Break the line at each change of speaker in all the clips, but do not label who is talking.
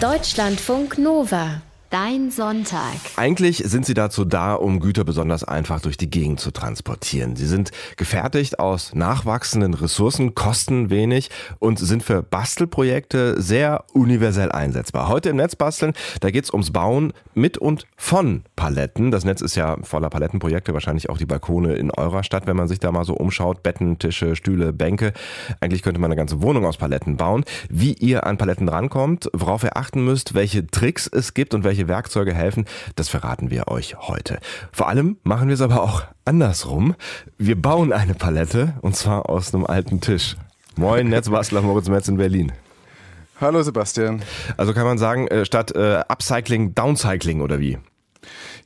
Deutschlandfunk Nova. Dein Sonntag.
Eigentlich sind sie dazu da, um Güter besonders einfach durch die Gegend zu transportieren. Sie sind gefertigt aus nachwachsenden Ressourcen, kosten wenig und sind für Bastelprojekte sehr universell einsetzbar. Heute im Netz basteln, da geht's ums Bauen mit und von Paletten. Das Netz ist ja voller Palettenprojekte, wahrscheinlich auch die Balkone in eurer Stadt, wenn man sich da mal so umschaut. Betten, Tische, Stühle, Bänke. Eigentlich könnte man eine ganze Wohnung aus Paletten bauen. Wie ihr an Paletten rankommt, worauf ihr achten müsst, welche Tricks es gibt und welche welche Werkzeuge helfen, das verraten wir euch heute. Vor allem machen wir es aber auch andersrum. Wir bauen eine Palette und zwar aus einem alten Tisch. Moin, Netzbastler Moritz Metz in Berlin.
Hallo Sebastian.
Also kann man sagen, äh, statt äh, Upcycling, Downcycling oder wie?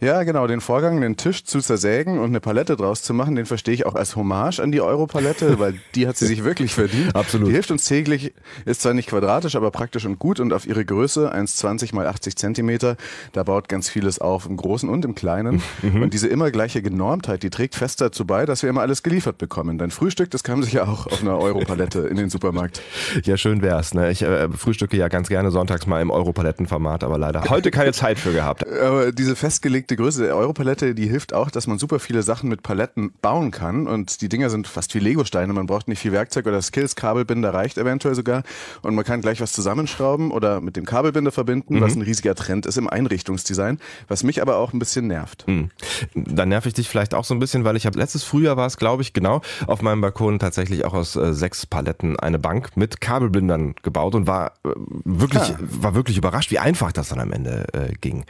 Ja, genau, den Vorgang, den Tisch zu zersägen und eine Palette draus zu machen, den verstehe ich auch als Hommage an die Europalette, weil die hat sie sich wirklich verdient.
Absolut.
Die hilft uns täglich, ist zwar nicht quadratisch, aber praktisch und gut und auf ihre Größe, 1,20 mal 80 Zentimeter, da baut ganz vieles auf, im Großen und im Kleinen. Mhm. Und diese immer gleiche Genormtheit, die trägt fest dazu bei, dass wir immer alles geliefert bekommen. Dein Frühstück, das kam sich ja auch auf einer Europalette in den Supermarkt.
Ja, schön wär's. Ne? Ich äh, frühstücke ja ganz gerne sonntags mal im Europalettenformat, aber leider heute keine Zeit für gehabt.
Aber diese festgelegte Größe der Europalette, die hilft auch, dass man super viele Sachen mit Paletten bauen kann. Und die Dinger sind fast wie Legosteine. Man braucht nicht viel Werkzeug oder Skills. Kabelbinder reicht eventuell sogar. Und man kann gleich was zusammenschrauben oder mit dem Kabelbinder verbinden, mhm. was ein riesiger Trend ist im Einrichtungsdesign, was mich aber auch ein bisschen nervt. Mhm.
Dann nerv ich dich vielleicht auch so ein bisschen, weil ich habe letztes Frühjahr war es, glaube ich, genau auf meinem Balkon tatsächlich auch aus äh, sechs Paletten eine Bank mit Kabelbindern gebaut und war äh, wirklich, ah. war wirklich überrascht, wie einfach das dann am Ende äh, ging.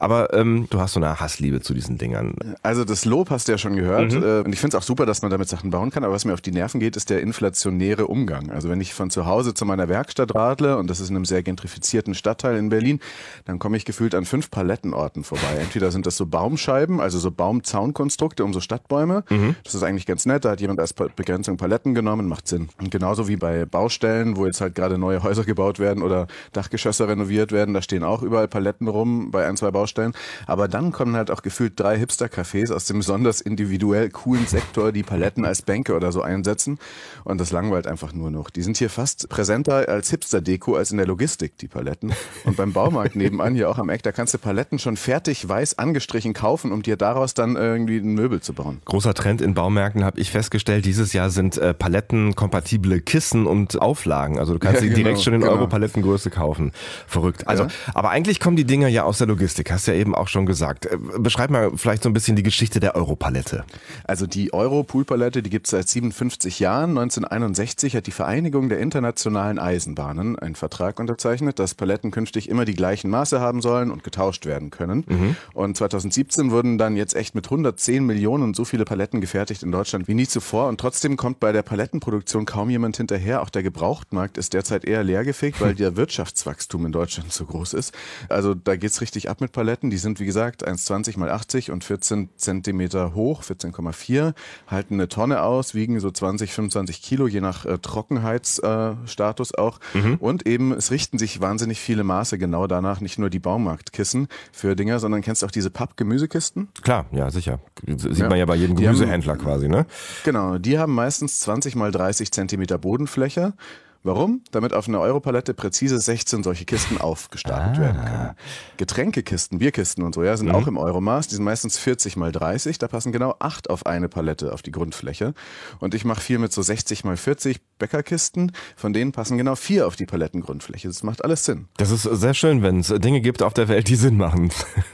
Aber ähm, du hast so eine Hassliebe zu diesen Dingern.
Also das Lob hast du ja schon gehört. Mhm. Äh, und ich finde es auch super, dass man damit Sachen bauen kann. Aber was mir auf die Nerven geht, ist der inflationäre Umgang. Also wenn ich von zu Hause zu meiner Werkstatt radle, und das ist in einem sehr gentrifizierten Stadtteil in Berlin, dann komme ich gefühlt an fünf Palettenorten vorbei. Entweder sind das so Baumscheiben, also so Baumzaunkonstrukte um so Stadtbäume. Mhm. Das ist eigentlich ganz nett. Da hat jemand als Begrenzung Paletten genommen, macht Sinn. Und genauso wie bei Baustellen, wo jetzt halt gerade neue Häuser gebaut werden oder Dachgeschosse renoviert werden, da stehen auch überall Paletten rum bei ein, zwei Baustellen. Aber dann kommen halt auch gefühlt drei Hipster-Cafés aus dem besonders individuell coolen Sektor, die Paletten als Bänke oder so einsetzen. Und das langweilt einfach nur noch. Die sind hier fast präsenter als Hipster-Deko als in der Logistik, die Paletten. Und beim Baumarkt nebenan, hier auch am Eck, da kannst du Paletten schon fertig weiß angestrichen kaufen, um dir daraus dann irgendwie ein Möbel zu bauen.
Großer Trend in Baumärkten habe ich festgestellt. Dieses Jahr sind äh, Palettenkompatible Kissen und Auflagen. Also du kannst ja, sie genau, direkt schon in genau. Euro-Palettengröße kaufen. Verrückt. Also, ja. aber eigentlich kommen die Dinger ja aus der Logistik. Hast ja eben auch schon gesagt. Äh, beschreib mal vielleicht so ein bisschen die Geschichte der Europalette.
Also die Euro-Poolpalette, die gibt es seit 57 Jahren. 1961 hat die Vereinigung der internationalen Eisenbahnen einen Vertrag unterzeichnet, dass Paletten künftig immer die gleichen Maße haben sollen und getauscht werden können. Mhm. Und 2017 wurden dann jetzt echt mit 110 Millionen so viele Paletten gefertigt in Deutschland wie nie zuvor. Und trotzdem kommt bei der Palettenproduktion kaum jemand hinterher. Auch der Gebrauchtmarkt ist derzeit eher leergefegt, weil der Wirtschaftswachstum in Deutschland so groß ist. Also da geht es richtig ab mit Paletten. Die sind, wie gesagt, 1,20 mal 80 und 14 Zentimeter hoch, 14,4, halten eine Tonne aus, wiegen so 20, 25 Kilo, je nach äh, Trockenheitsstatus äh, auch. Mhm. Und eben, es richten sich wahnsinnig viele Maße genau danach, nicht nur die Baumarktkissen für Dinger, sondern kennst du auch diese Papp-Gemüsekisten?
Klar, ja, sicher. Sieht ja. man ja bei jedem Gemüsehändler haben, quasi, ne?
Genau, die haben meistens 20 mal 30 Zentimeter Bodenfläche Warum? Damit auf einer Europalette präzise 16 solche Kisten aufgestapelt ah. werden können. Getränkekisten, Bierkisten und so, ja, sind mhm. auch im Euromaß. Die sind meistens 40 mal 30. Da passen genau acht auf eine Palette auf die Grundfläche. Und ich mache viel mit so 60 mal 40 Bäckerkisten. Von denen passen genau vier auf die Palettengrundfläche. Das macht alles Sinn.
Das ist sehr schön, wenn es Dinge gibt auf der Welt, die Sinn machen.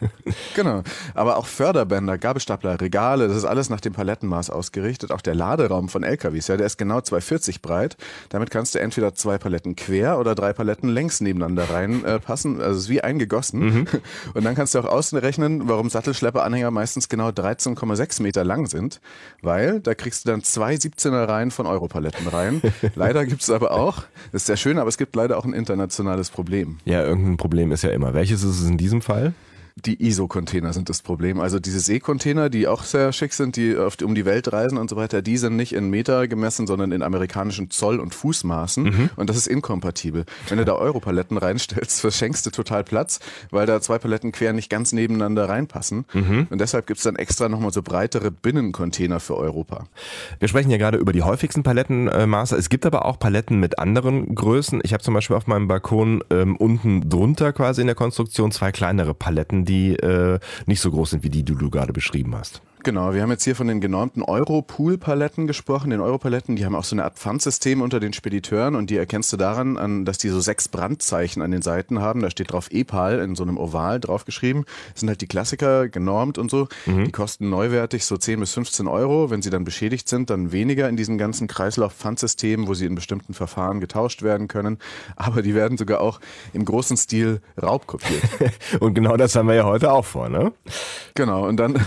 genau. Aber auch Förderbänder, Gabelstapler, Regale, das ist alles nach dem Palettenmaß ausgerichtet. Auch der Laderaum von LKWs, ja, der ist genau 240 breit. Damit kannst du entweder entweder zwei Paletten quer oder drei Paletten längs nebeneinander reinpassen. Äh, also es ist wie eingegossen. Mhm. Und dann kannst du auch ausrechnen, warum Sattelschlepperanhänger meistens genau 13,6 Meter lang sind. Weil da kriegst du dann zwei 17er Reihen von Europaletten rein. leider gibt es aber auch, das ist sehr schön, aber es gibt leider auch ein internationales Problem.
Ja, irgendein Problem ist ja immer. Welches ist es in diesem Fall?
Die ISO-Container sind das Problem. Also diese Seekontainer, die auch sehr schick sind, die oft um die Welt reisen und so weiter, die sind nicht in Meter gemessen, sondern in amerikanischen Zoll- und Fußmaßen. Mhm. Und das ist inkompatibel. Wenn du da Europaletten reinstellst, verschenkst du total Platz, weil da zwei Paletten quer nicht ganz nebeneinander reinpassen. Mhm. Und deshalb gibt es dann extra nochmal so breitere Binnencontainer für Europa.
Wir sprechen ja gerade über die häufigsten Palettenmaße. Es gibt aber auch Paletten mit anderen Größen. Ich habe zum Beispiel auf meinem Balkon ähm, unten drunter quasi in der Konstruktion zwei kleinere Paletten, die äh, nicht so groß sind wie die, die du gerade beschrieben hast.
Genau, wir haben jetzt hier von den genormten Euro-Pool-Paletten gesprochen, den Euro-Paletten, die haben auch so eine Art Pfandsystem unter den Spediteuren und die erkennst du daran, an, dass die so sechs Brandzeichen an den Seiten haben. Da steht drauf EPAL in so einem Oval draufgeschrieben. Das sind halt die Klassiker, genormt und so. Mhm. Die kosten neuwertig so 10 bis 15 Euro. Wenn sie dann beschädigt sind, dann weniger in diesem ganzen Kreislauf-Pfandsystem, wo sie in bestimmten Verfahren getauscht werden können. Aber die werden sogar auch im großen Stil raubkopiert.
und genau das haben wir ja heute auch vor, ne?
Genau, und dann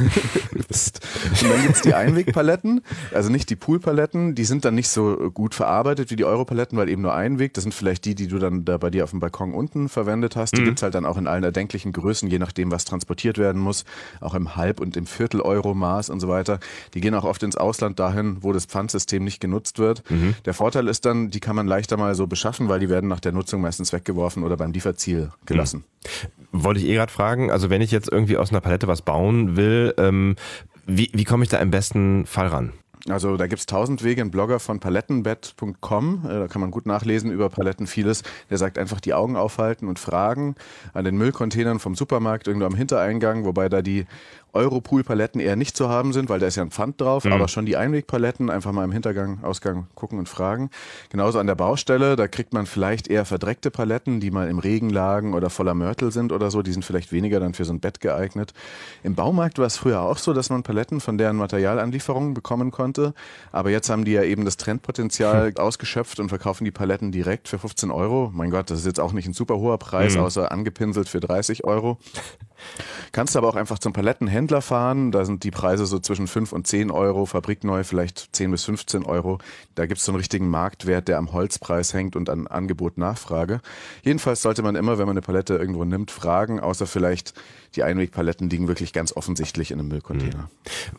ist. Und dann gibt's die Einwegpaletten, also nicht die Poolpaletten, die sind dann nicht so gut verarbeitet wie die Europaletten, weil eben nur Einweg. Das sind vielleicht die, die du dann da bei dir auf dem Balkon unten verwendet hast. Die mhm. gibt's halt dann auch in allen erdenklichen Größen, je nachdem, was transportiert werden muss. Auch im Halb- und im Viertel-Euro-Maß und so weiter. Die gehen auch oft ins Ausland dahin, wo das Pfandsystem nicht genutzt wird. Mhm. Der Vorteil ist dann, die kann man leichter mal so beschaffen, weil die werden nach der Nutzung meistens weggeworfen oder beim Lieferziel gelassen.
Mhm. Wollte ich eh gerade fragen, also wenn ich jetzt irgendwie aus einer Palette was bauen will, ähm, wie, wie komme ich da im besten Fall ran?
Also da gibt's tausend Wege. Ein Blogger von palettenbett.com, äh, da kann man gut nachlesen über Paletten vieles. Der sagt einfach die Augen aufhalten und fragen an den Müllcontainern vom Supermarkt irgendwo am Hintereingang, wobei da die Europool-Paletten eher nicht zu haben sind, weil da ist ja ein Pfand drauf, mhm. aber schon die Einwegpaletten einfach mal im Hintergang, Ausgang gucken und fragen. Genauso an der Baustelle, da kriegt man vielleicht eher verdreckte Paletten, die mal im Regen lagen oder voller Mörtel sind oder so. Die sind vielleicht weniger dann für so ein Bett geeignet. Im Baumarkt war es früher auch so, dass man Paletten von deren Materialanlieferungen bekommen konnte. Aber jetzt haben die ja eben das Trendpotenzial mhm. ausgeschöpft und verkaufen die Paletten direkt für 15 Euro. Mein Gott, das ist jetzt auch nicht ein super hoher Preis, mhm. außer angepinselt für 30 Euro. Kannst aber auch einfach zum Palettenhändler fahren. Da sind die Preise so zwischen 5 und 10 Euro, fabrikneu vielleicht 10 bis 15 Euro. Da gibt es so einen richtigen Marktwert, der am Holzpreis hängt und an Angebot Nachfrage. Jedenfalls sollte man immer, wenn man eine Palette irgendwo nimmt, fragen, außer vielleicht die Einwegpaletten liegen wirklich ganz offensichtlich in einem Müllcontainer.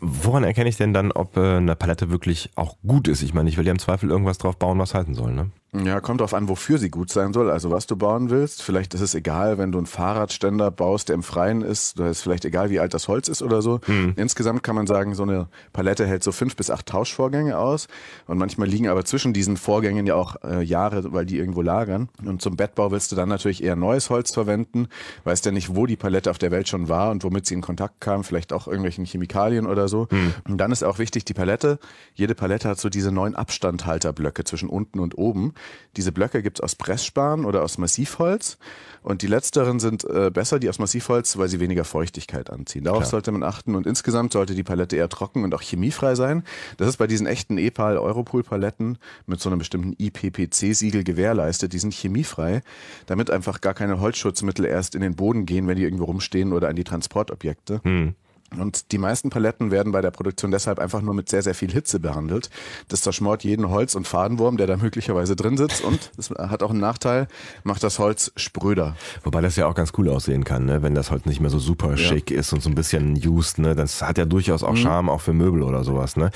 Woran erkenne ich denn dann, ob äh, eine Palette wirklich auch gut ist? Ich meine, ich will ja im Zweifel irgendwas drauf bauen, was halten soll, ne?
Ja, kommt drauf an, wofür sie gut sein soll. Also was du bauen willst. Vielleicht ist es egal, wenn du einen Fahrradständer baust, der im Freien ist. Da ist vielleicht egal, wie alt das Holz ist oder so. Mhm. Insgesamt kann man sagen, so eine Palette hält so fünf bis acht Tauschvorgänge aus. Und manchmal liegen aber zwischen diesen Vorgängen ja auch äh, Jahre, weil die irgendwo lagern. Und zum Bettbau willst du dann natürlich eher neues Holz verwenden. Weißt ja nicht, wo die Palette auf der Welt schon war und womit sie in Kontakt kam. Vielleicht auch irgendwelchen Chemikalien oder so. Mhm. Und dann ist auch wichtig, die Palette. Jede Palette hat so diese neun Abstandhalterblöcke zwischen unten und oben. Diese Blöcke gibt es aus Pressspan oder aus Massivholz. Und die letzteren sind äh, besser, die aus Massivholz, weil sie weniger Feuchtigkeit anziehen. Darauf Klar. sollte man achten. Und insgesamt sollte die Palette eher trocken und auch chemiefrei sein. Das ist bei diesen echten EPAL Europol Paletten mit so einem bestimmten IPPC-Siegel gewährleistet. Die sind chemiefrei, damit einfach gar keine Holzschutzmittel erst in den Boden gehen, wenn die irgendwo rumstehen oder an die Transportobjekte. Hm. Und die meisten Paletten werden bei der Produktion deshalb einfach nur mit sehr, sehr viel Hitze behandelt. Das zerschmort jeden Holz- und Fadenwurm, der da möglicherweise drin sitzt. Und das hat auch einen Nachteil, macht das Holz spröder.
Wobei das ja auch ganz cool aussehen kann, ne? wenn das Holz nicht mehr so super ja. schick ist und so ein bisschen used. Ne? Das hat ja durchaus auch mhm. Charme, auch für Möbel oder sowas. Ne?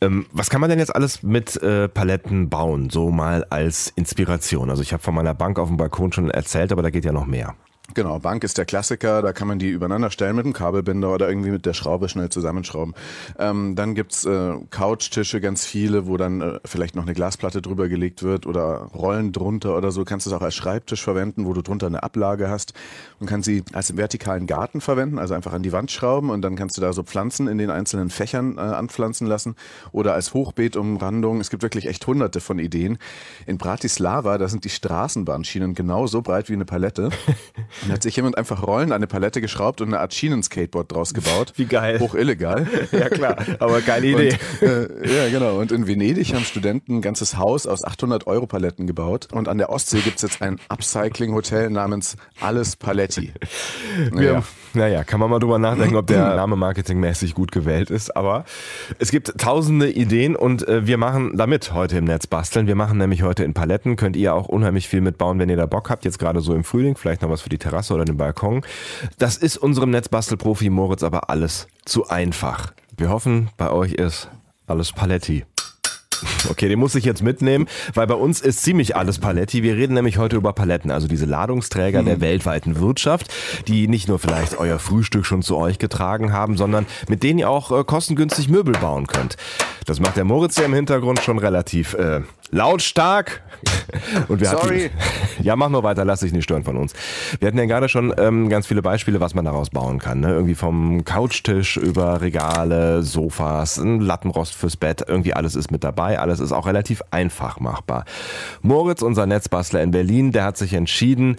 Ähm, was kann man denn jetzt alles mit äh, Paletten bauen? So mal als Inspiration. Also ich habe von meiner Bank auf dem Balkon schon erzählt, aber da geht ja noch mehr.
Genau, Bank ist der Klassiker, da kann man die übereinander stellen mit einem Kabelbinder oder irgendwie mit der Schraube schnell zusammenschrauben. Ähm, dann gibt's äh, Couchtische, ganz viele, wo dann äh, vielleicht noch eine Glasplatte drüber gelegt wird oder Rollen drunter oder so. Kannst du es auch als Schreibtisch verwenden, wo du drunter eine Ablage hast und kannst sie als vertikalen Garten verwenden, also einfach an die Wand schrauben und dann kannst du da so Pflanzen in den einzelnen Fächern äh, anpflanzen lassen oder als Hochbeetumrandung. Es gibt wirklich echt hunderte von Ideen. In Bratislava, da sind die Straßenbahnschienen genau so breit wie eine Palette. Und hat sich jemand einfach Rollen an eine Palette geschraubt und eine Art Schienenskateboard draus gebaut.
Wie geil.
Hoch illegal.
ja klar, aber geile Idee.
Und, äh, ja, genau. Und in Venedig haben Studenten ein ganzes Haus aus 800 Euro Paletten gebaut. Und an der Ostsee gibt's jetzt ein Upcycling-Hotel namens Alles Paletti.
Naja. Ja, naja, kann man mal drüber nachdenken, ob der Name marketingmäßig gut gewählt ist. Aber es gibt tausende Ideen und äh, wir machen damit heute im Netz basteln. Wir machen nämlich heute in Paletten. Könnt ihr auch unheimlich viel mitbauen, wenn ihr da Bock habt. Jetzt gerade so im Frühling, vielleicht noch was für die Terrasse oder den Balkon. Das ist unserem Netzbastelprofi Moritz aber alles zu einfach. Wir hoffen, bei euch ist alles Paletti. Okay, den muss ich jetzt mitnehmen, weil bei uns ist ziemlich alles Paletti. Wir reden nämlich heute über Paletten, also diese Ladungsträger mhm. der weltweiten Wirtschaft, die nicht nur vielleicht euer Frühstück schon zu euch getragen haben, sondern mit denen ihr auch äh, kostengünstig Möbel bauen könnt. Das macht der Moritz ja im Hintergrund schon relativ äh, lautstark. Und wir Sorry. Hatten, ja, mach nur weiter, lass dich nicht stören von uns. Wir hatten ja gerade schon ähm, ganz viele Beispiele, was man daraus bauen kann. Ne? Irgendwie vom Couchtisch über Regale, Sofas, ein Lattenrost fürs Bett, irgendwie alles ist mit dabei. Alles ist auch relativ einfach machbar. Moritz, unser Netzbastler in Berlin, der hat sich entschieden,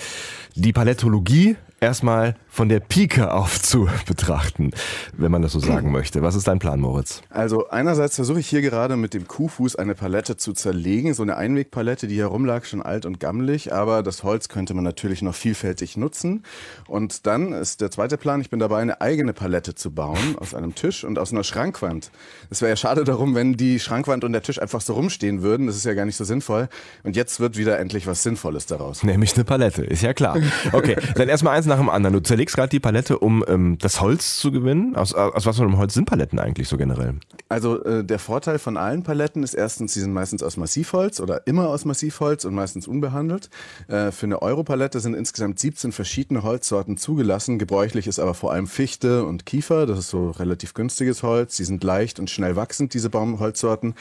die Palettologie erstmal von der Pike auf zu betrachten, wenn man das so sagen möchte. Was ist dein Plan, Moritz?
Also einerseits versuche ich hier gerade mit dem Kuhfuß eine Palette zu zerlegen, so eine Einwegpalette, die hier rumlag, schon alt und gammelig, aber das Holz könnte man natürlich noch vielfältig nutzen. Und dann ist der zweite Plan, ich bin dabei, eine eigene Palette zu bauen aus einem Tisch und aus einer Schrankwand. Es wäre ja schade darum, wenn die Schrankwand und der Tisch einfach so rumstehen würden. Das ist ja gar nicht so sinnvoll. Und jetzt wird wieder endlich was Sinnvolles daraus.
Nämlich eine Palette, ist ja klar. Okay, dann erstmal eins nach dem anderen. Du zerlegst gerade die Palette, um ähm, das Holz zu gewinnen. Aus, aus was für einem Holz sind Paletten eigentlich so generell?
Also äh, der Vorteil von allen Paletten ist erstens, sie sind meistens aus Massivholz oder immer aus Massivholz und meistens unbehandelt. Äh, für eine Europalette sind insgesamt 17 verschiedene Holzsorten zugelassen. Gebräuchlich ist aber vor allem Fichte und Kiefer. Das ist so relativ günstiges Holz. Sie sind leicht und schnell wachsend, diese Baumholzsorten.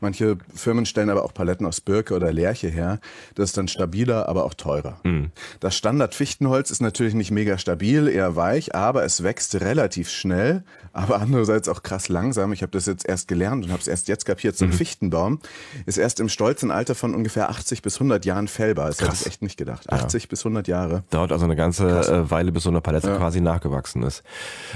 Manche Firmen stellen aber auch Paletten aus Birke oder Lärche her. Das ist dann stabiler, aber auch teurer. Mhm. Das Standard-Fichtenholz ist natürlich nicht mega stabil, eher weich, aber es wächst relativ schnell, aber andererseits auch krass langsam. Ich habe das jetzt erst gelernt und habe es erst jetzt kapiert. So ein mhm. Fichtenbaum ist erst im stolzen Alter von ungefähr 80 bis 100 Jahren fällbar. Das hätte ich echt nicht gedacht. 80 ja. bis 100 Jahre.
Dauert also eine ganze krass. Äh, Weile, bis so eine Palette ja. quasi nachgewachsen ist.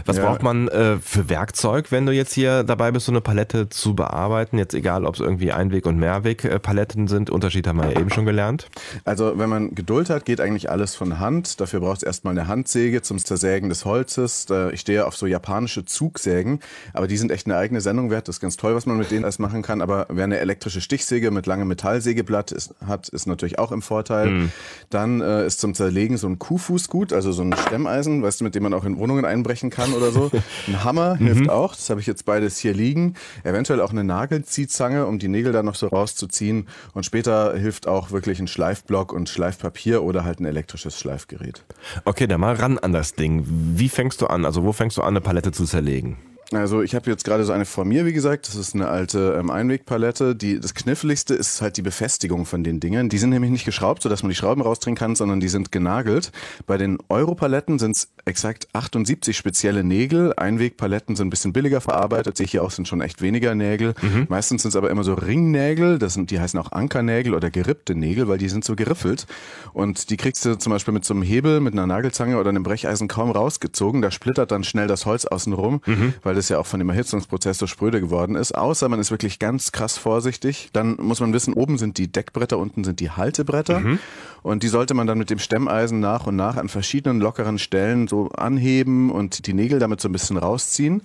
Was ja. braucht man äh, für Werkzeug, wenn du jetzt hier dabei bist, so eine Palette zu bearbeiten? Jetzt egal, ob es irgendwie Einweg- und Mehrweg-Paletten sind. Unterschied haben wir ja eben schon gelernt.
Also wenn man Geduld hat, geht eigentlich alles von Hand. Dafür braucht es erstmal eine Handsäge zum Zersägen des Holzes. Ich stehe auf so japanische Zugsägen, aber die sind echt eine eigene Sendung wert. Das ist ganz toll, was man mit denen alles machen kann. Aber wer eine elektrische Stichsäge mit langem Metallsägeblatt ist, hat, ist natürlich auch im Vorteil. Mhm. Dann äh, ist zum Zerlegen so ein Kuhfuß gut, also so ein Stemmeisen, weißt du, mit dem man auch in Wohnungen einbrechen kann oder so. Ein Hammer hilft mhm. auch. Das habe ich jetzt beides hier liegen. Eventuell auch eine Nagelziehzange, um die Nägel da noch so rauszuziehen. Und später hilft auch wirklich ein Schleifblock und Schleifpapier oder halt ein elektrisches Schleifgerät.
Okay, dann mal ran an das Ding. Wie fängst du an? Also wo fängst du an, eine Palette zu zerlegen?
Also ich habe jetzt gerade so eine vor mir, wie gesagt, das ist eine alte ähm, Einwegpalette. Die, das Kniffligste ist halt die Befestigung von den Dingen. Die sind nämlich nicht geschraubt, sodass man die Schrauben rausdrehen kann, sondern die sind genagelt. Bei den Europaletten sind es exakt 78 spezielle Nägel. Einwegpaletten sind ein bisschen billiger verarbeitet. Sehe ich hier auch, sind schon echt weniger Nägel. Mhm. Meistens sind es aber immer so Ringnägel. Das sind, die heißen auch Ankernägel oder gerippte Nägel, weil die sind so geriffelt. Und die kriegst du zum Beispiel mit so einem Hebel, mit einer Nagelzange oder einem Brecheisen kaum rausgezogen. Da splittert dann schnell das Holz außen rum, mhm. weil das das ja auch von dem Erhitzungsprozess so spröde geworden ist. Außer man ist wirklich ganz krass vorsichtig. Dann muss man wissen, oben sind die Deckbretter, unten sind die Haltebretter. Mhm. Und die sollte man dann mit dem Stemmeisen nach und nach an verschiedenen lockeren Stellen so anheben und die Nägel damit so ein bisschen rausziehen.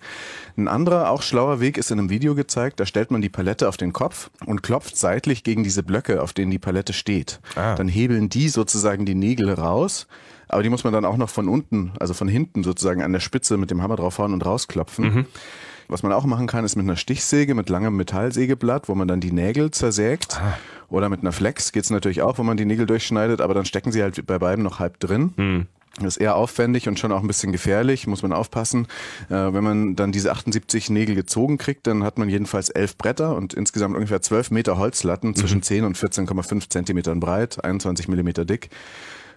Ein anderer, auch schlauer Weg ist in einem Video gezeigt. Da stellt man die Palette auf den Kopf und klopft seitlich gegen diese Blöcke, auf denen die Palette steht. Ah. Dann hebeln die sozusagen die Nägel raus. Aber die muss man dann auch noch von unten, also von hinten sozusagen an der Spitze mit dem Hammer draufhauen und rausklopfen. Mhm. Was man auch machen kann, ist mit einer Stichsäge, mit langem Metallsägeblatt, wo man dann die Nägel zersägt. Ah. Oder mit einer Flex geht's natürlich auch, wo man die Nägel durchschneidet, aber dann stecken sie halt bei beiden noch halb drin. Mhm. Das ist eher aufwendig und schon auch ein bisschen gefährlich, muss man aufpassen. Äh, wenn man dann diese 78 Nägel gezogen kriegt, dann hat man jedenfalls elf Bretter und insgesamt ungefähr 12 Meter Holzlatten mhm. zwischen 10 und 14,5 Zentimetern breit, 21 Millimeter dick.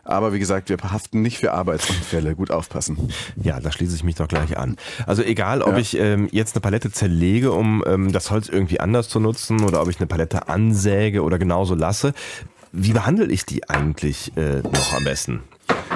Aber wie gesagt, wir haften nicht für Arbeitsunfälle. Gut aufpassen.
Ja, da schließe ich mich doch gleich an. Also egal, ob ja. ich ähm, jetzt eine Palette zerlege, um ähm, das Holz irgendwie anders zu nutzen oder ob ich eine Palette ansäge oder genauso lasse. Wie behandle ich die eigentlich äh, noch am besten?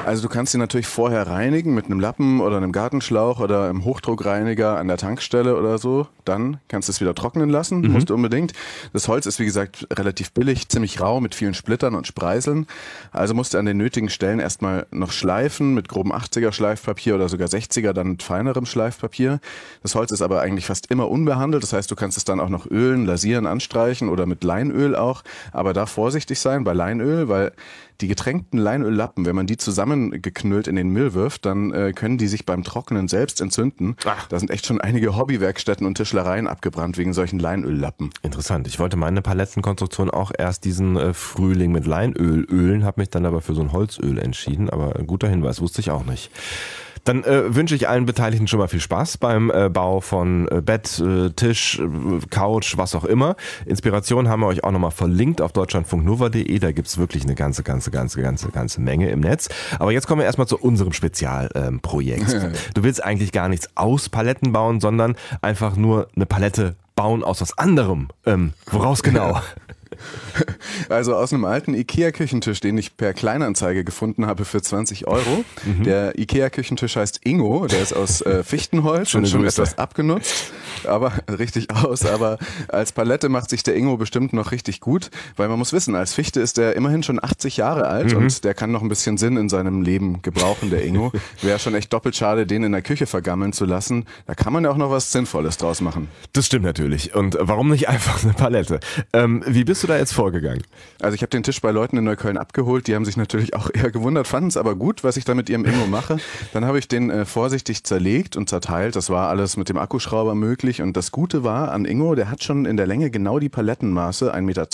Also du kannst sie natürlich vorher reinigen mit einem Lappen oder einem Gartenschlauch oder einem Hochdruckreiniger an der Tankstelle oder so. Dann kannst du es wieder trocknen lassen, mhm. musst du unbedingt. Das Holz ist wie gesagt relativ billig, ziemlich rau mit vielen Splittern und Spreiseln. Also musst du an den nötigen Stellen erstmal noch schleifen mit grobem 80er Schleifpapier oder sogar 60er dann mit feinerem Schleifpapier. Das Holz ist aber eigentlich fast immer unbehandelt. Das heißt, du kannst es dann auch noch ölen, lasieren, anstreichen oder mit Leinöl auch. Aber da vorsichtig sein bei Leinöl, weil Die getränkten Leinöllappen, wenn man die zusammengeknüllt in den Müll wirft, dann äh, können die sich beim Trocknen selbst entzünden. Ach. Da sind echt schon einige Hobbywerkstätten und Tischlereien abgebrannt wegen solchen Leinöllappen.
Interessant. Ich wollte meine Palettenkonstruktion auch erst diesen äh, Frühling mit Leinöl ölen, habe mich dann aber für so ein Holzöl entschieden. Aber ein guter Hinweis, wusste ich auch nicht. Dann äh, wünsche ich allen Beteiligten schon mal viel Spaß beim äh, Bau von äh, Bett, äh, Tisch, äh, Couch, was auch immer. Inspiration haben wir euch auch nochmal verlinkt auf deutschlandfunknova.de. Da gibt's wirklich eine ganze, ganze, ganze, ganze, ganze Menge im Netz. Aber jetzt kommen wir erstmal zu unserem Spezialprojekt. Ähm, du willst eigentlich gar nichts aus Paletten bauen, sondern einfach nur eine Palette bauen aus was anderem. Ähm, woraus genau?
Also aus einem alten Ikea-Küchentisch, den ich per Kleinanzeige gefunden habe für 20 Euro. Mhm. Der Ikea-Küchentisch heißt Ingo, der ist aus äh, Fichtenholz Schöne und schon Grüße. etwas abgenutzt, aber richtig aus. Aber als Palette macht sich der Ingo bestimmt noch richtig gut, weil man muss wissen, als Fichte ist der immerhin schon 80 Jahre alt mhm. und der kann noch ein bisschen Sinn in seinem Leben gebrauchen, der Ingo. Wäre schon echt doppelt schade, den in der Küche vergammeln zu lassen. Da kann man ja auch noch was Sinnvolles draus machen.
Das stimmt natürlich. Und warum nicht einfach eine Palette? Ähm, wie bist du da jetzt vorgegangen?
Also ich habe den Tisch bei Leuten in Neukölln abgeholt, die haben sich natürlich auch eher gewundert, fanden es aber gut, was ich da mit ihrem Ingo mache. Dann habe ich den äh, vorsichtig zerlegt und zerteilt. Das war alles mit dem Akkuschrauber möglich. Und das Gute war an Ingo, der hat schon in der Länge genau die Palettenmaße, 1,20 Meter.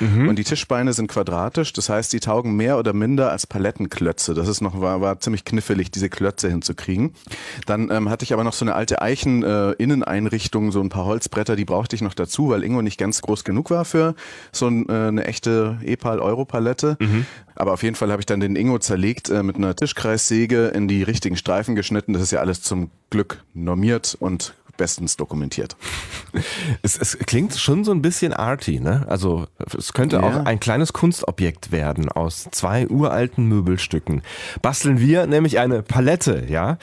Mhm. Und die Tischbeine sind quadratisch, das heißt, die taugen mehr oder minder als Palettenklötze. Das ist noch, war, war ziemlich knifflig, diese Klötze hinzukriegen. Dann ähm, hatte ich aber noch so eine alte Eichen-Inneneinrichtung, äh, so ein paar Holzbretter, die brauchte ich noch dazu, weil Ingo nicht ganz groß genug war für so äh, eine echte Epal-Euro-Palette. Mhm. Aber auf jeden Fall habe ich dann den Ingo zerlegt, äh, mit einer Tischkreissäge in die richtigen Streifen geschnitten. Das ist ja alles zum Glück normiert und bestens dokumentiert.
Es, es, klingt schon so ein bisschen arty, ne? Also es könnte ja. auch ein kleines Kunstobjekt werden aus zwei uralten Möbelstücken. Basteln wir nämlich eine Palette, ja?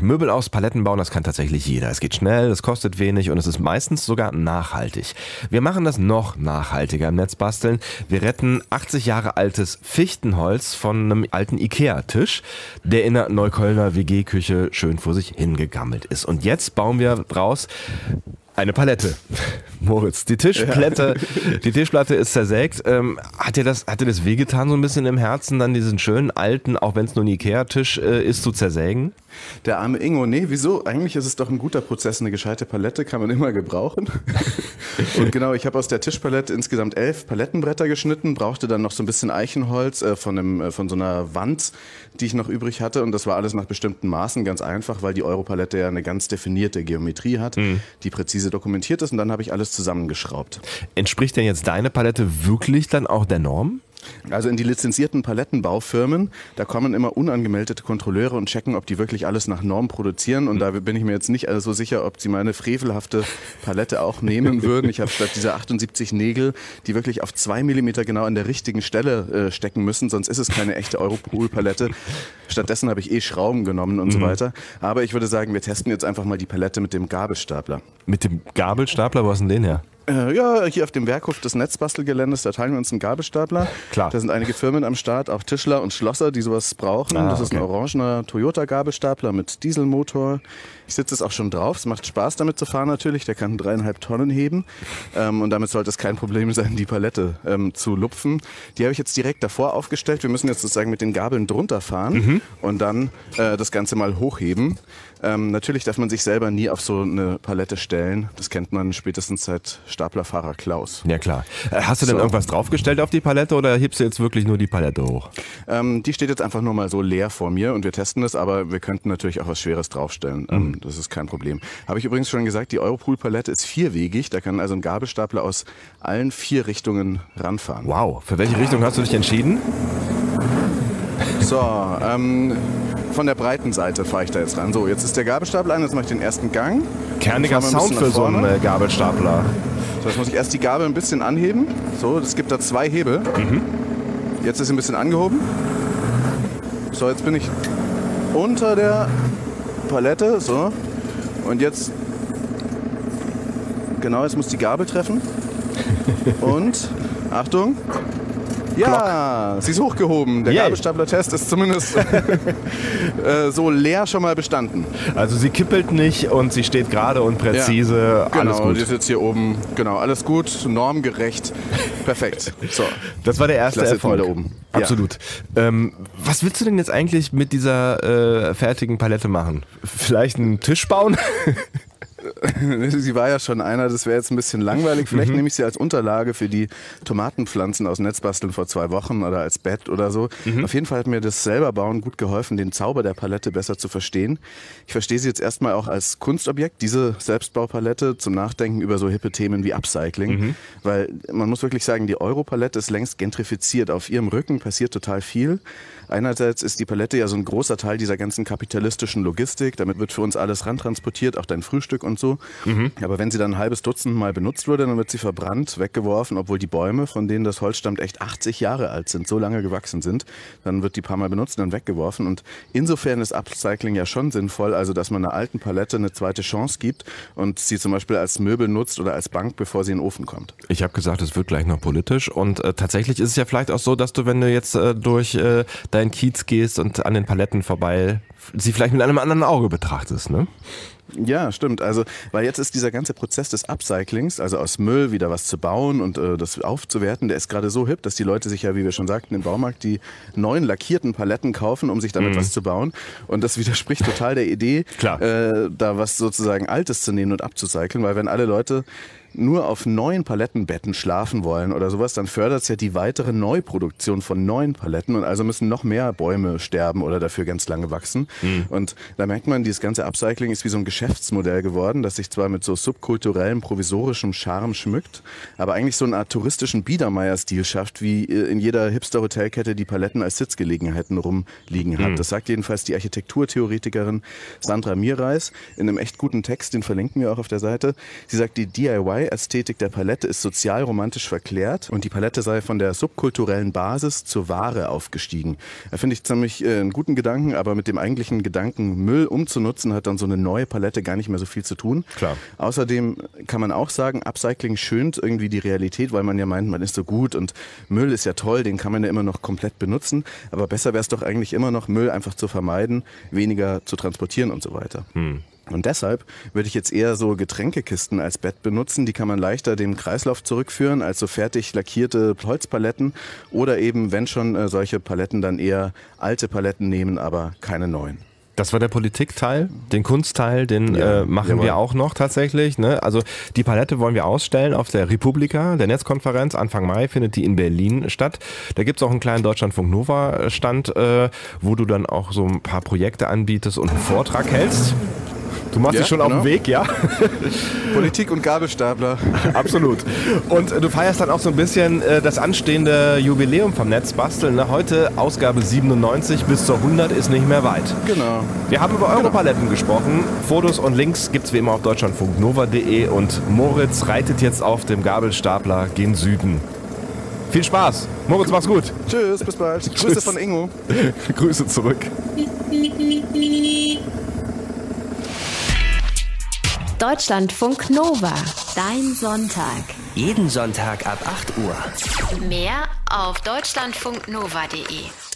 Möbel aus Paletten bauen, das kann tatsächlich jeder. Es geht schnell, es kostet wenig und es ist meistens sogar nachhaltig. Wir machen das noch nachhaltiger im Netz basteln. Wir retten 80 Jahre altes Fichtenholz von einem alten Ikea-Tisch, der in der Neuköllner WG-Küche schön vor sich hingegammelt ist. Und jetzt bauen wir raus. Eine Palette. Moritz, die Tischplatte, ja. die Tischplatte ist zersägt. Ähm, hat dir das, hat dir das wehgetan so ein bisschen im Herzen, dann diesen schönen alten, auch wenn es nur ein Ikea-Tisch äh, ist, zu zersägen?
Der arme Ingo, nee, wieso? Eigentlich ist es doch ein guter Prozess. Eine gescheite Palette kann man immer gebrauchen. und genau, ich habe aus der Tischpalette insgesamt elf Palettenbretter geschnitten, brauchte dann noch so ein bisschen Eichenholz äh, von, einem, äh, von so einer Wand, die ich noch übrig hatte. Und das war alles nach bestimmten Maßen, ganz einfach, weil die Europalette ja eine ganz definierte Geometrie hat, mhm. die präzise dokumentiert ist. Und dann habe ich alles zusammengeschraubt.
Entspricht denn jetzt deine Palette wirklich dann auch der Norm?
Also in die lizenzierten Palettenbaufirmen, da kommen immer unangemeldete Kontrolleure und checken, ob die wirklich alles nach Norm produzieren. Und da bin ich mir jetzt nicht so sicher, ob sie meine frevelhafte Palette auch nehmen würden. Ich habe statt dieser 78 Nägel, die wirklich auf zwei Millimeter genau an der richtigen Stelle äh, stecken müssen, sonst ist es keine echte Europol-Palette. Stattdessen habe ich eh Schrauben genommen und mhm. so weiter. Aber ich würde sagen, wir testen jetzt einfach mal die Palette mit dem Gabelstapler.
Mit dem Gabelstapler, wo ist denn den her?
Äh, ja, hier auf dem Werkhof des Netzbastelgeländes, da teilen wir uns einen Gabelstapler.
Klar.
Da sind einige Firmen am Start, auch Tischler und Schlosser, die sowas brauchen. Ah, das ist okay. ein orangener Toyota-Gabelstapler mit Dieselmotor. Ich sitze jetzt auch schon drauf. Es macht Spaß damit zu fahren natürlich. Der kann dreieinhalb Tonnen heben. Ähm, und damit sollte es kein Problem sein, die Palette ähm, zu lupfen. Die habe ich jetzt direkt davor aufgestellt. Wir müssen jetzt sozusagen mit den Gabeln drunter fahren mhm. und dann äh, das Ganze mal hochheben. Ähm, natürlich darf man sich selber nie auf so eine Palette stellen. Das kennt man spätestens seit Staplerfahrer Klaus.
Ja klar. Äh, hast du denn so. irgendwas draufgestellt auf die Palette oder hebst du jetzt wirklich nur die Palette hoch?
Ähm, die steht jetzt einfach nur mal so leer vor mir und wir testen das, aber wir könnten natürlich auch was Schweres draufstellen. Ähm, mhm. das ist kein Problem. Habe ich übrigens schon gesagt, die Europool-Palette ist vierwegig. Da kann also ein Gabelstapler aus allen vier Richtungen ranfahren.
Wow. Für welche Richtung hast du dich entschieden?
So, ähm, von der breiten Seite fahre ich da jetzt ran. So, jetzt ist der Gabelstapler an, jetzt mache ich den ersten Gang.
Kerniger Sound für so einen äh, Gabelstapler.
So, jetzt muss ich erst die Gabel ein bisschen anheben. So, es gibt da zwei Hebel. Mhm. Jetzt ist sie ein bisschen angehoben. So, jetzt bin ich unter der Palette. So. Und jetzt. Genau, jetzt muss die Gabel treffen. Und. Achtung. Ja, sie ist hochgehoben. Der. Gabelstapler-Test ist zumindest äh, so leer schon mal bestanden.
Also sie kippelt nicht und sie steht gerade und präzise.
Genau,
Alles gut.
die ist jetzt hier oben. Genau, alles gut, normgerecht. Perfekt. So.
Das war der erste Erfolg.
da oben. Ja.
Absolut. Ähm, was willst du denn jetzt eigentlich mit dieser äh, fertigen Palette machen? Vielleicht einen Tisch bauen?
Sie war ja schon einer, das wäre jetzt ein bisschen langweilig.
Mhm.
Vielleicht nehme ich sie als Unterlage für die Tomatenpflanzen aus Netzbasteln vor zwei Wochen oder als Bett oder so.
Mhm.
Auf jeden Fall hat mir das selber bauen gut geholfen, den Zauber der Palette besser zu verstehen. Ich verstehe sie jetzt erstmal auch als Kunstobjekt, diese Selbstbaupalette zum Nachdenken über so hippe Themen wie Upcycling.
Mhm.
Weil man muss wirklich sagen, die Europalette ist längst gentrifiziert. Auf ihrem Rücken passiert total viel. Einerseits ist die Palette ja so ein großer Teil dieser ganzen kapitalistischen Logistik. Damit wird für uns alles rantransportiert, auch dein Frühstück und so. Aber wenn sie dann ein halbes Dutzend Mal benutzt wurde, dann wird sie verbrannt, weggeworfen, obwohl die Bäume, von denen das Holz stammt, echt 80 Jahre alt sind, so lange gewachsen sind. Dann wird die paar Mal benutzt und dann weggeworfen. Und insofern ist Upcycling ja schon sinnvoll, also dass man einer alten Palette eine zweite Chance gibt und sie zum Beispiel als Möbel nutzt oder als Bank, bevor sie in den Ofen kommt.
Ich habe gesagt, es wird gleich noch politisch und äh, tatsächlich ist es ja vielleicht auch so, dass du, wenn du jetzt äh, durch äh, deinen Kiez gehst und an den Paletten vorbei, sie vielleicht mit einem anderen Auge betrachtest, ne?
Ja, stimmt. Also, weil jetzt ist dieser ganze Prozess des Upcyclings, also aus Müll wieder was zu bauen und äh, das aufzuwerten, der ist gerade so hip, dass die Leute sich ja, wie wir schon sagten, im Baumarkt die neuen lackierten Paletten kaufen, um sich damit was zu bauen. Und das widerspricht total der Idee,
Klar.
Äh, da was sozusagen Altes zu nehmen und abzucyceln, weil wenn alle Leute nur auf neuen Palettenbetten schlafen wollen oder sowas, dann fördert es ja die weitere Neuproduktion von neuen Paletten und also müssen noch mehr Bäume sterben oder dafür ganz lange wachsen. Und da merkt man, dieses ganze Upcycling ist wie so ein Geschäftsmodell geworden, das sich zwar mit so subkulturellem, provisorischem Charme schmückt, aber eigentlich so eine Art touristischen Biedermeier-Stil schafft, wie äh, in jeder Hipster-Hotelkette die Paletten als Sitzgelegenheiten rumliegen hat. Das sagt jedenfalls die Architekturtheoretikerin Sandra Mierreis in einem echt guten Text, den verlinken wir auch auf der Seite. Sie sagt, die DIY-Ästhetik der Palette ist sozial-romantisch verklärt und die Palette sei von der subkulturellen Basis zur Ware aufgestiegen. Da finde ich ziemlich äh, einen guten Gedanken, aber mit dem eigentlichen Gedanken, Müll umzunutzen, hat dann so eine neue Palette gar nicht mehr so viel zu tun.
Klar.
Außerdem kann man auch sagen, Upcycling schönt irgendwie die Realität, weil man ja meint, man ist so gut und Müll ist ja toll, den kann man ja immer noch komplett benutzen. Aber besser wäre es doch eigentlich immer noch, Müll einfach zu vermeiden, weniger zu transportieren und so weiter. Und deshalb würde ich jetzt eher so Getränkekisten als Bett benutzen. Die kann man leichter dem Kreislauf zurückführen als so fertig lackierte Holzpaletten. Oder eben, wenn schon äh, solche Paletten, dann eher alte Paletten nehmen, aber keine neuen.
Das war der Politikteil. Den Kunstteil, den
Ja,
äh, machen
jawohl.
wir auch noch tatsächlich. Ne? Also die Palette wollen wir ausstellen auf der Republika, der Netzkonferenz. Anfang Mai findet die in Berlin statt. Da gibt's auch einen kleinen Deutschlandfunk Nova Stand, äh, wo du dann auch so ein paar Projekte anbietest und einen Vortrag hältst. Du machst
Ja,
dich schon auf
genau.
den Weg, ja?
Politik und Gabelstapler.
Absolut. Und äh, du feierst dann auch so ein bisschen äh, das anstehende Jubiläum vom Netzbasteln. Ne? Heute Ausgabe 97 bis zur 100 ist nicht mehr weit.
Genau.
Wir haben über Europaletten gesprochen. Fotos und Links gibt's wie immer auf deutschlandfunknova.de und Moritz reitet jetzt auf dem Gabelstapler gen Süden. Viel Spaß. Moritz, mach's gut.
Tschüss, bis bald. Grüße von Ingo.
Grüße zurück.
Deutschlandfunk Nova. Dein Sonntag.
Jeden Sonntag ab 8 Uhr.
Mehr auf deutschlandfunknova.de.